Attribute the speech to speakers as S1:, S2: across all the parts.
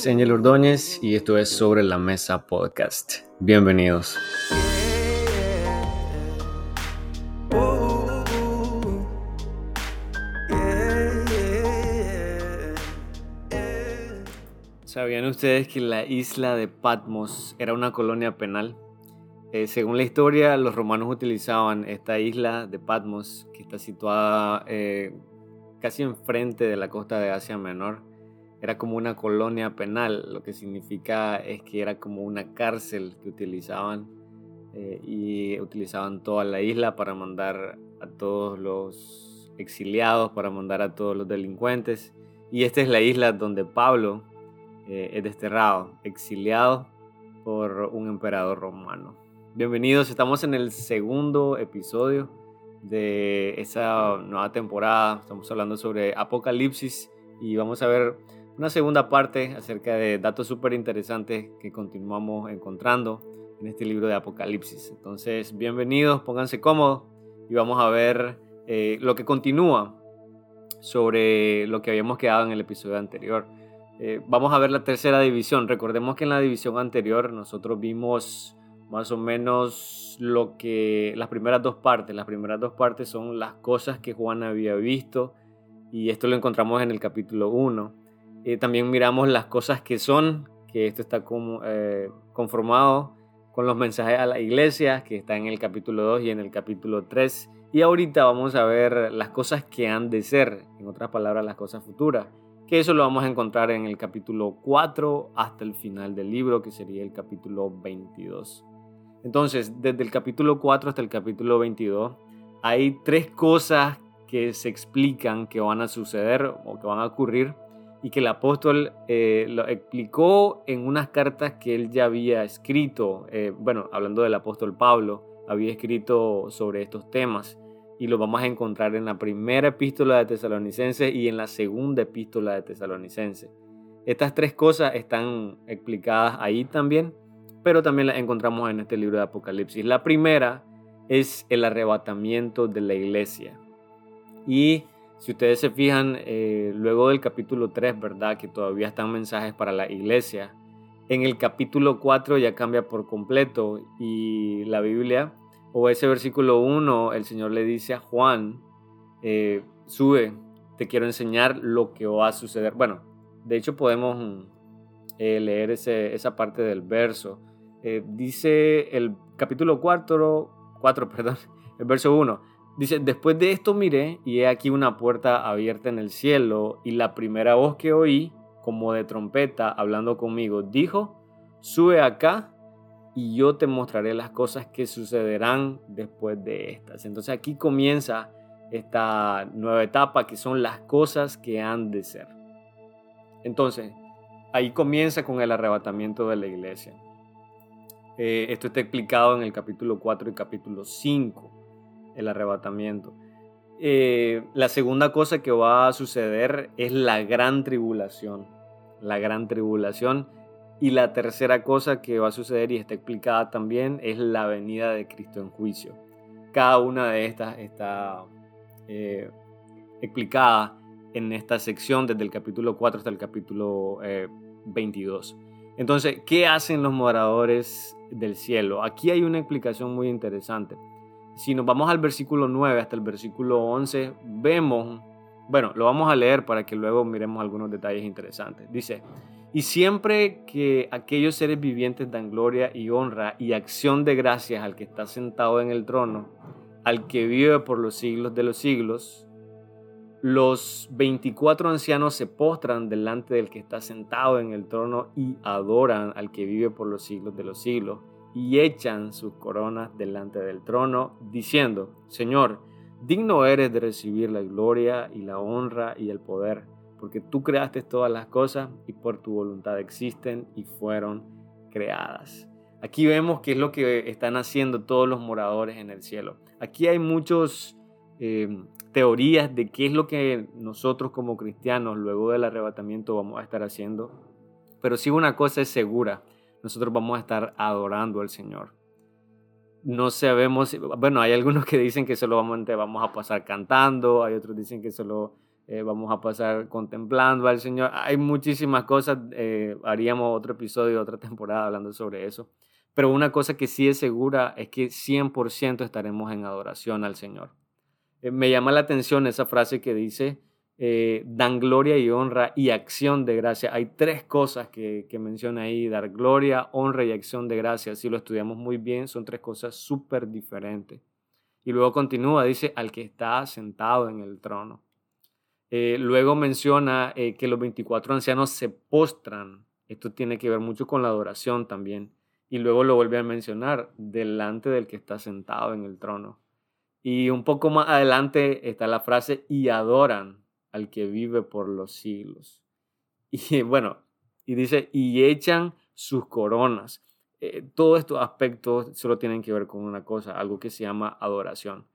S1: es Angel Ordóñez y esto es Sobre la Mesa Podcast. Bienvenidos. ¿Sabían ustedes que la isla de Patmos era una colonia penal? Eh, según la historia, los romanos utilizaban esta isla de Patmos, que está situada eh, casi enfrente de la costa de Asia Menor, era como una colonia penal, lo que significa es que era como una cárcel que utilizaban eh, y utilizaban toda la isla para mandar a todos los exiliados, para mandar a todos los delincuentes. Y esta es la isla donde Pablo eh, es desterrado, exiliado por un emperador romano. Bienvenidos, estamos en el segundo episodio de esa nueva temporada. Estamos hablando sobre Apocalipsis y vamos a ver una segunda parte acerca de datos súper interesantes que continuamos encontrando en este libro de Apocalipsis. Entonces, bienvenidos, pónganse cómodos y vamos a ver eh, lo que continúa sobre lo que habíamos quedado en el episodio anterior. Eh, vamos a ver la tercera división. Recordemos que en la división anterior nosotros vimos más o menos lo que las primeras dos partes. Las primeras dos partes son las cosas que Juan había visto y esto lo encontramos en el capítulo 1. Eh, también miramos las cosas que son, que esto está eh, conformado con los mensajes a la iglesia, que está en el capítulo 2 y en el capítulo 3. Y ahorita vamos a ver las cosas que han de ser, en otras palabras, las cosas futuras, que eso lo vamos a encontrar en el capítulo 4 hasta el final del libro, que sería el capítulo 22. Entonces, desde el capítulo 4 hasta el capítulo 22, hay tres cosas que se explican que van a suceder o que van a ocurrir y que el apóstol eh, lo explicó en unas cartas que él ya había escrito, eh, bueno, hablando del apóstol Pablo, había escrito sobre estos temas y lo vamos a encontrar en la primera epístola de Tesalonicenses y en la segunda epístola de Tesalonicenses. Estas tres cosas están explicadas ahí también, pero también las encontramos en este libro de Apocalipsis. La primera es el arrebatamiento de la iglesia. Y si ustedes se fijan, eh, luego del capítulo 3, ¿verdad? Que todavía están mensajes para la iglesia. En el capítulo 4 ya cambia por completo y la Biblia, o ese versículo 1, el Señor le dice a Juan, eh, sube, te quiero enseñar lo que va a suceder. Bueno, de hecho podemos eh, leer ese, esa parte del verso. dice el capítulo 4, 4 perdón, el verso 1. Dice, después de esto miré y he aquí una puerta abierta en el cielo y la primera voz que oí, como de trompeta, hablando conmigo, dijo, sube acá y yo te mostraré las cosas que sucederán después de estas. Entonces aquí comienza esta nueva etapa que son las cosas que han de ser. Entonces, ahí comienza con el arrebatamiento de la iglesia. Eh, esto está explicado en el capítulo 4 y capítulo 5 el arrebatamiento. Eh, la segunda cosa que va a suceder es la gran tribulación. La gran tribulación. Y la tercera cosa que va a suceder y está explicada también es la venida de Cristo en juicio. Cada una de estas está eh, explicada en esta sección desde el capítulo 4 hasta el capítulo 22. Eh, Entonces, ¿qué hacen los moradores del cielo? Aquí hay una explicación muy interesante. Si nos vamos al versículo 9 hasta el versículo 11, vemos, bueno, lo vamos a leer para que luego miremos algunos detalles interesantes. Dice, y siempre que aquellos seres vivientes dan gloria y honra y acción de gracias al que está sentado en el trono, al que vive por los siglos de los siglos, los 24 ancianos se postran delante del que está sentado en el trono y adoran al que vive por los siglos de los siglos y echan sus coronas delante del trono, diciendo, Señor, digno eres de recibir la gloria y la honra y el poder, porque tú creaste todas las cosas y por tu voluntad existen y fueron creadas. Aquí vemos qué es lo que están haciendo todos los moradores en el cielo. Aquí hay muchas eh, teorías de qué es lo que nosotros como cristianos luego del arrebatamiento vamos a estar haciendo. Pero sí una cosa es segura, nosotros vamos a estar adorando al Señor. No sabemos, bueno, hay algunos que dicen que solo vamos a pasar cantando, hay otros dicen que solo eh, vamos a pasar contemplando al Señor. Hay muchísimas cosas, eh, haríamos otro episodio, otra temporada hablando sobre eso. Pero una cosa que sí es segura es que 100% estaremos en adoración al Señor. Eh, me llama la atención esa frase que dice, dan gloria y honra y acción de gracia. Hay tres cosas que, que menciona ahí, dar gloria, honra y acción de gracia. Si lo estudiamos muy bien, son tres cosas súper diferentes. Y luego continúa, dice, al que está sentado en el trono. Eh, luego menciona eh, que los 24 ancianos se postran. Esto tiene que ver mucho con la adoración también. Y luego lo vuelve a mencionar delante del que está sentado en el trono. Y un poco más adelante está la frase y adoran al que vive por los siglos. Y bueno, y dice, y echan sus coronas. Eh, todos estos aspectos solo tienen que ver con una cosa, algo que se llama adoración.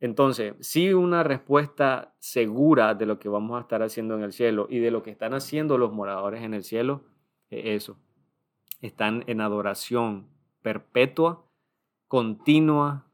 S1: Entonces, sí una respuesta segura de lo que vamos a estar haciendo en el cielo y de lo que están haciendo los moradores en el cielo, es eso. Están en adoración perpetua, continua,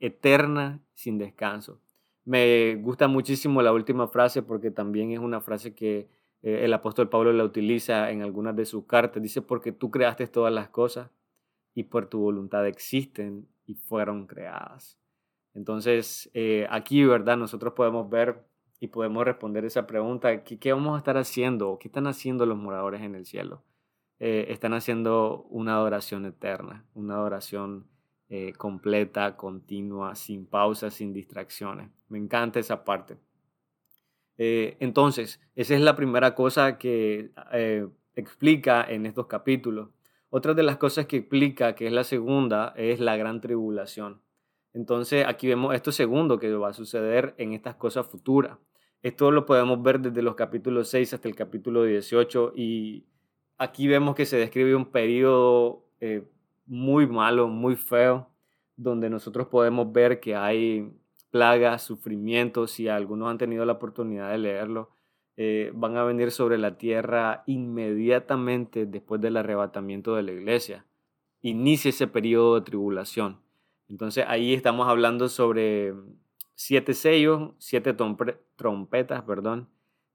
S1: eterna, sin descanso. Me gusta muchísimo la última frase porque también es una frase que eh, el apóstol Pablo la utiliza en algunas de sus cartas. Dice, porque tú creaste todas las cosas y por tu voluntad existen y fueron creadas. Entonces, eh, aquí, ¿verdad? Nosotros podemos ver y podemos responder esa pregunta, ¿qué, vamos a estar haciendo? ¿Qué están haciendo los moradores en el cielo? Eh, están haciendo una adoración eterna, una adoración eh, completa, continua, sin pausas, sin distracciones. Me encanta esa parte. entonces, esa es la primera cosa que explica en estos capítulos. Otra de las cosas que explica, que es la segunda, es la gran tribulación. Entonces aquí vemos esto segundo que va a suceder en estas cosas futuras. Esto lo podemos ver desde los capítulos 6 hasta el capítulo 18 y aquí vemos que se describe un periodo eh, muy malo, muy feo, donde nosotros podemos ver que hay plagas, sufrimientos, y algunos han tenido la oportunidad de leerlo, eh, van a venir sobre la tierra inmediatamente después del arrebatamiento de la iglesia. Inicia ese periodo de tribulación. Entonces ahí estamos hablando sobre siete sellos, siete trompetas, perdón,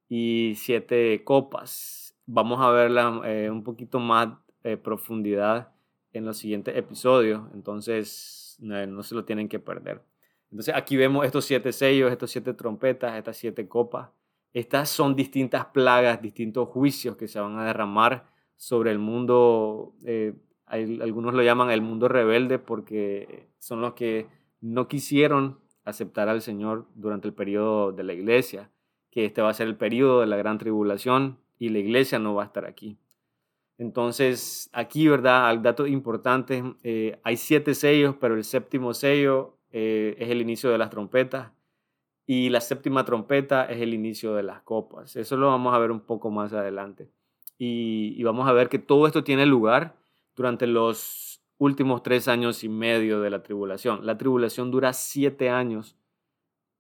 S1: y siete copas. Vamos a verla eh, un poquito más eh, profundidad en los siguientes episodios, entonces no se lo tienen que perder. Entonces aquí vemos estos siete sellos, estos siete trompetas, estas siete copas. Estas son distintas plagas, distintos juicios que se van a derramar sobre el mundo eh, algunos lo llaman el mundo rebelde porque son los que no quisieron aceptar al Señor durante el periodo de la iglesia, que este va a ser el periodo de la gran tribulación y la iglesia no va a estar aquí. Entonces, aquí, ¿verdad? Al dato importante, eh, hay siete sellos, pero el séptimo sello eh, es el inicio de las trompetas y la séptima trompeta es el inicio de las copas. Eso lo vamos a ver un poco más adelante. y vamos a ver que todo esto tiene lugar durante los últimos tres años y medio de la tribulación. La tribulación dura siete años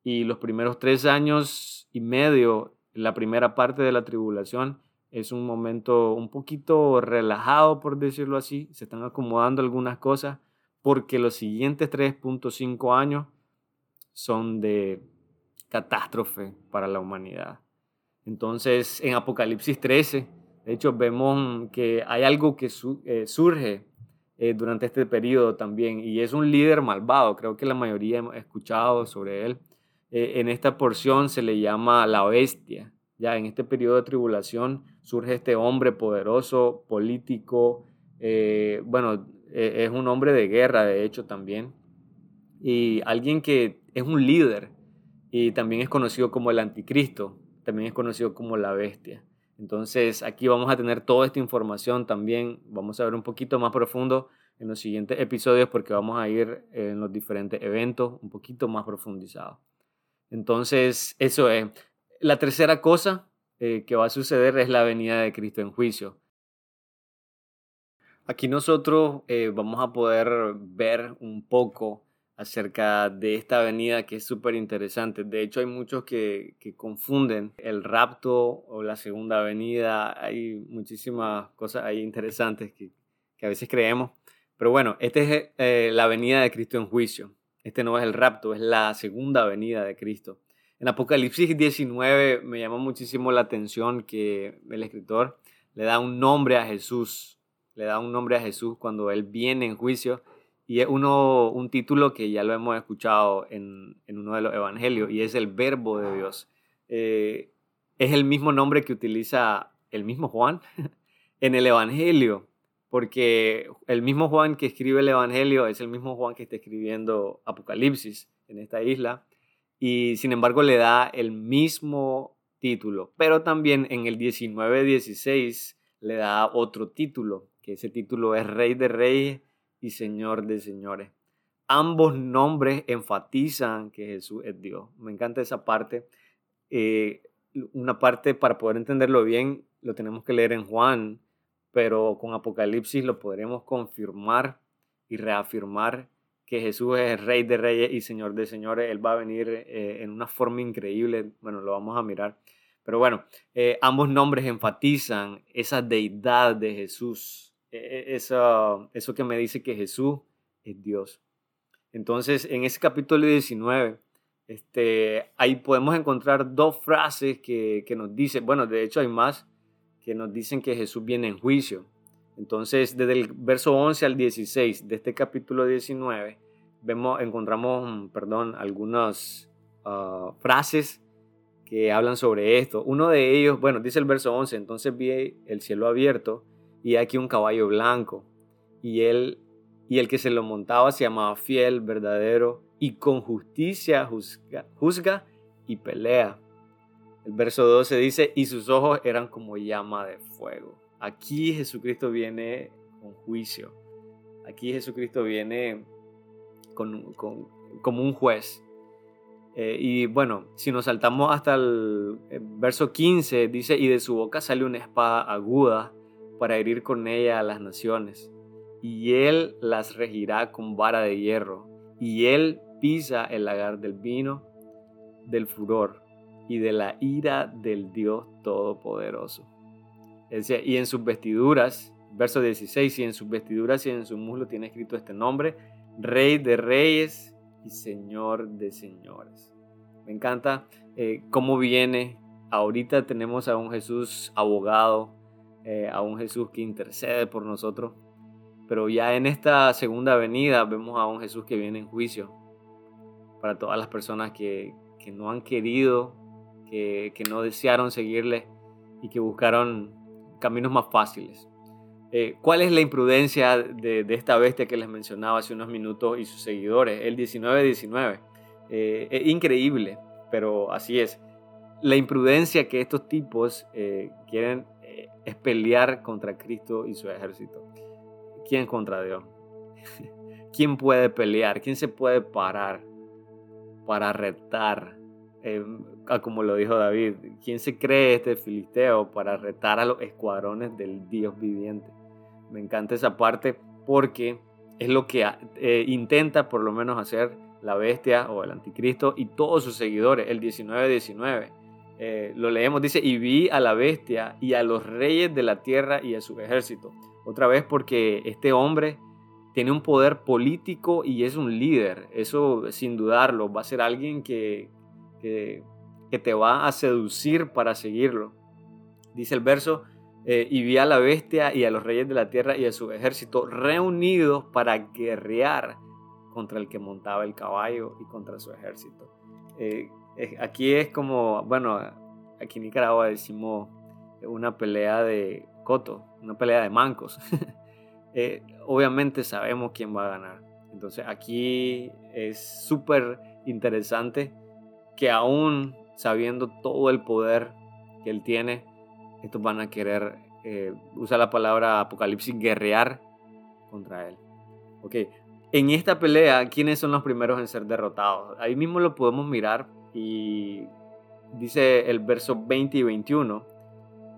S1: y los primeros tres años y medio, la primera parte de la tribulación, es un momento un poquito relajado, por decirlo así. Se están acomodando algunas cosas porque los siguientes 3.5 años son de catástrofe para la humanidad. Entonces, en Apocalipsis 13, de hecho, vemos que hay algo que eh, surge eh, durante este periodo también y es un líder malvado. Creo que la mayoría hemos escuchado sobre él. Eh, en esta porción se le llama la bestia. Ya en este periodo de tribulación surge este hombre poderoso, político, bueno, es un hombre de guerra, de hecho, también. Y alguien que es un líder y también es conocido como el anticristo, también es conocido como la bestia. Entonces aquí vamos a tener toda esta información también, vamos a ver un poquito más profundo en los siguientes episodios porque vamos a ir en los diferentes eventos un poquito más profundizado. Entonces eso es. La tercera cosa eh, que va a suceder es la venida de Cristo en juicio. Aquí nosotros eh, vamos a poder ver un poco acerca de esta avenida que es súper interesante. De hecho, hay muchos que, confunden el rapto o la segunda avenida. Hay muchísimas cosas ahí interesantes que, a veces creemos. Pero bueno, esta es eh, la venida de Cristo en juicio. Este no es el rapto, es la segunda venida de Cristo. En Apocalipsis 19 me llama muchísimo la atención que el escritor le da un nombre a Jesús, le da un nombre a Jesús cuando Él viene en juicio y es uno, un título que ya lo hemos escuchado en, uno de los evangelios y es el verbo de Dios. Eh, es el mismo nombre que utiliza el mismo Juan en el evangelio, porque el mismo Juan que escribe el evangelio es el mismo Juan que está escribiendo Apocalipsis en esta isla y sin embargo le da el mismo título, pero también en el 19-16 le da otro título, que ese título es Rey de Reyes y Señor de señores. Ambos nombres enfatizan que Jesús es Dios. Me encanta esa parte. Eh, una parte para poder entenderlo bien lo tenemos que leer en Juan, pero con Apocalipsis lo podremos confirmar y reafirmar que Jesús es Rey de Reyes y Señor de Señores. Él va a venir eh, en una forma increíble. Bueno, lo vamos a mirar. Pero bueno, eh, ambos nombres enfatizan esa deidad de Jesús e, e, eso, eso que me dice que Jesús es Dios. Entonces, en ese capítulo 19, este, ahí podemos encontrar dos frases que, que nos dicen, bueno, de hecho hay más, que nos dicen que Jesús viene en juicio. Entonces, desde el verso 11 al 16 de este capítulo 19, vemos, encontramos, perdón, algunas ah, frases que hablan sobre esto. Uno de ellos, bueno, dice el verso 11, entonces vi el cielo abierto y aquí un caballo blanco. Y él y el que se lo montaba se llamaba fiel, verdadero y con justicia juzga, juzga y pelea. El verso 12 dice, y sus ojos eran como llama de fuego. Aquí Jesucristo viene con juicio. Aquí Jesucristo viene con, como un juez. Eh, y bueno, si nos saltamos hasta el, el verso 15, dice, y de su boca sale una espada aguda para herir con ella a las naciones, y él las regirá con vara de hierro, y él pisa el lagar del vino, del furor y de la ira del Dios Todopoderoso. Y en sus vestiduras, verso 16, y en sus vestiduras y en su muslo tiene escrito este nombre, Rey de Reyes y Señor de Señores. Me encanta eh, cómo viene. Ahorita tenemos a un Jesús abogado, eh, a un Jesús que intercede por nosotros. Pero ya en esta segunda venida vemos a un Jesús que viene en juicio para todas las personas que, que no han querido, que, que, no desearon seguirle y que buscaron caminos más fáciles. Eh, ¿Cuál es la imprudencia de, esta bestia que les mencionaba hace unos minutos y sus seguidores? El 19-19. Eh, increíble, pero así es. La imprudencia que estos tipos quieren es pelear contra Cristo y su ejército. ¿Quién contra Dios? ¿Quién puede pelear? ¿Quién se puede parar para retar? Eh, como lo dijo David, ¿quién se cree este filisteo para retar a los escuadrones del Dios viviente? Me encanta esa parte porque es lo que eh, intenta por lo menos hacer la bestia o el anticristo y todos sus seguidores, el 19-19 eh, lo leemos, dice, y vi a la bestia y a los reyes de la tierra y a su ejército. Otra vez porque este hombre tiene un poder político y es un líder. Eso sin dudarlo, va a ser alguien que, que, te va a seducir para seguirlo. Dice el verso, eh, y vi a la bestia y a los reyes de la tierra y a su ejército reunidos para guerrear contra el que montaba el caballo y contra su ejército. Eh, Aquí es como, bueno, aquí en Nicaragua decimos una pelea de coto, una pelea de mancos. Eh, obviamente sabemos quién va a ganar. Entonces aquí es súper interesante que aún sabiendo todo el poder que él tiene, estos van a querer, eh, usa la palabra apocalipsis, guerrear contra él. Ok, en esta pelea, ¿quiénes son los primeros en ser derrotados? Ahí mismo lo podemos mirar y dice el verso 20 y 21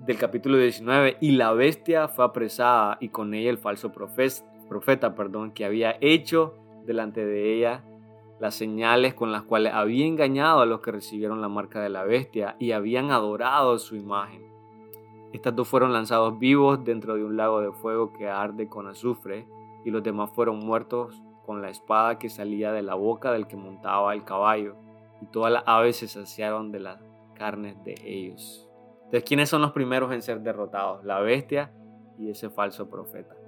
S1: del capítulo 19, y la bestia fue apresada y con ella el falso profeta, perdón, que había hecho delante de ella las señales con las cuales había engañado a los que recibieron la marca de la bestia y habían adorado su imagen. Estas dos fueron lanzados vivos dentro de un lago de fuego que arde con azufre y los demás fueron muertos con la espada que salía de la boca del que montaba el caballo y todas las aves se saciaron de las carnes de ellos. Entonces, ¿quiénes son los primeros en ser derrotados? La bestia y ese falso profeta.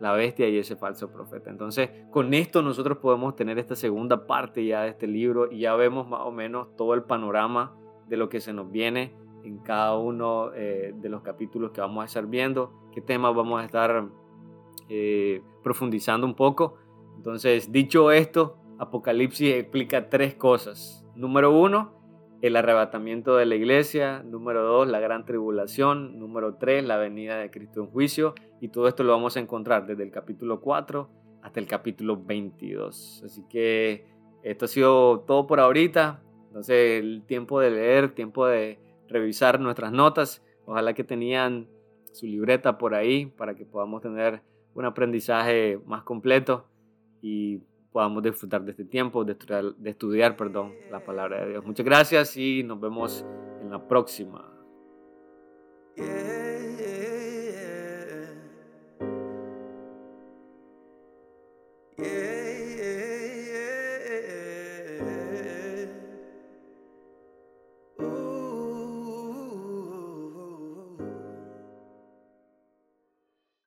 S1: La bestia y ese falso profeta. Entonces, con esto nosotros podemos tener esta segunda parte ya de este libro y ya vemos más o menos todo el panorama de lo que se nos viene en cada uno eh, de los capítulos que vamos a estar viendo, qué temas vamos a estar eh, profundizando un poco. Entonces, dicho esto, Apocalipsis explica tres cosas. Número uno, el arrebatamiento de la iglesia. Número dos, la gran tribulación. Número tres, la venida de Cristo en juicio. Y todo esto lo vamos a encontrar desde el capítulo 4 hasta el capítulo 22. Así que esto ha sido todo por ahorita. Entonces, el tiempo de leer, tiempo de revisar nuestras notas. Ojalá que tenían su libreta por ahí para que podamos tener un aprendizaje más completo y podamos disfrutar de este tiempo, de estudiar, perdón, la palabra de Dios. Muchas gracias y nos vemos en la próxima.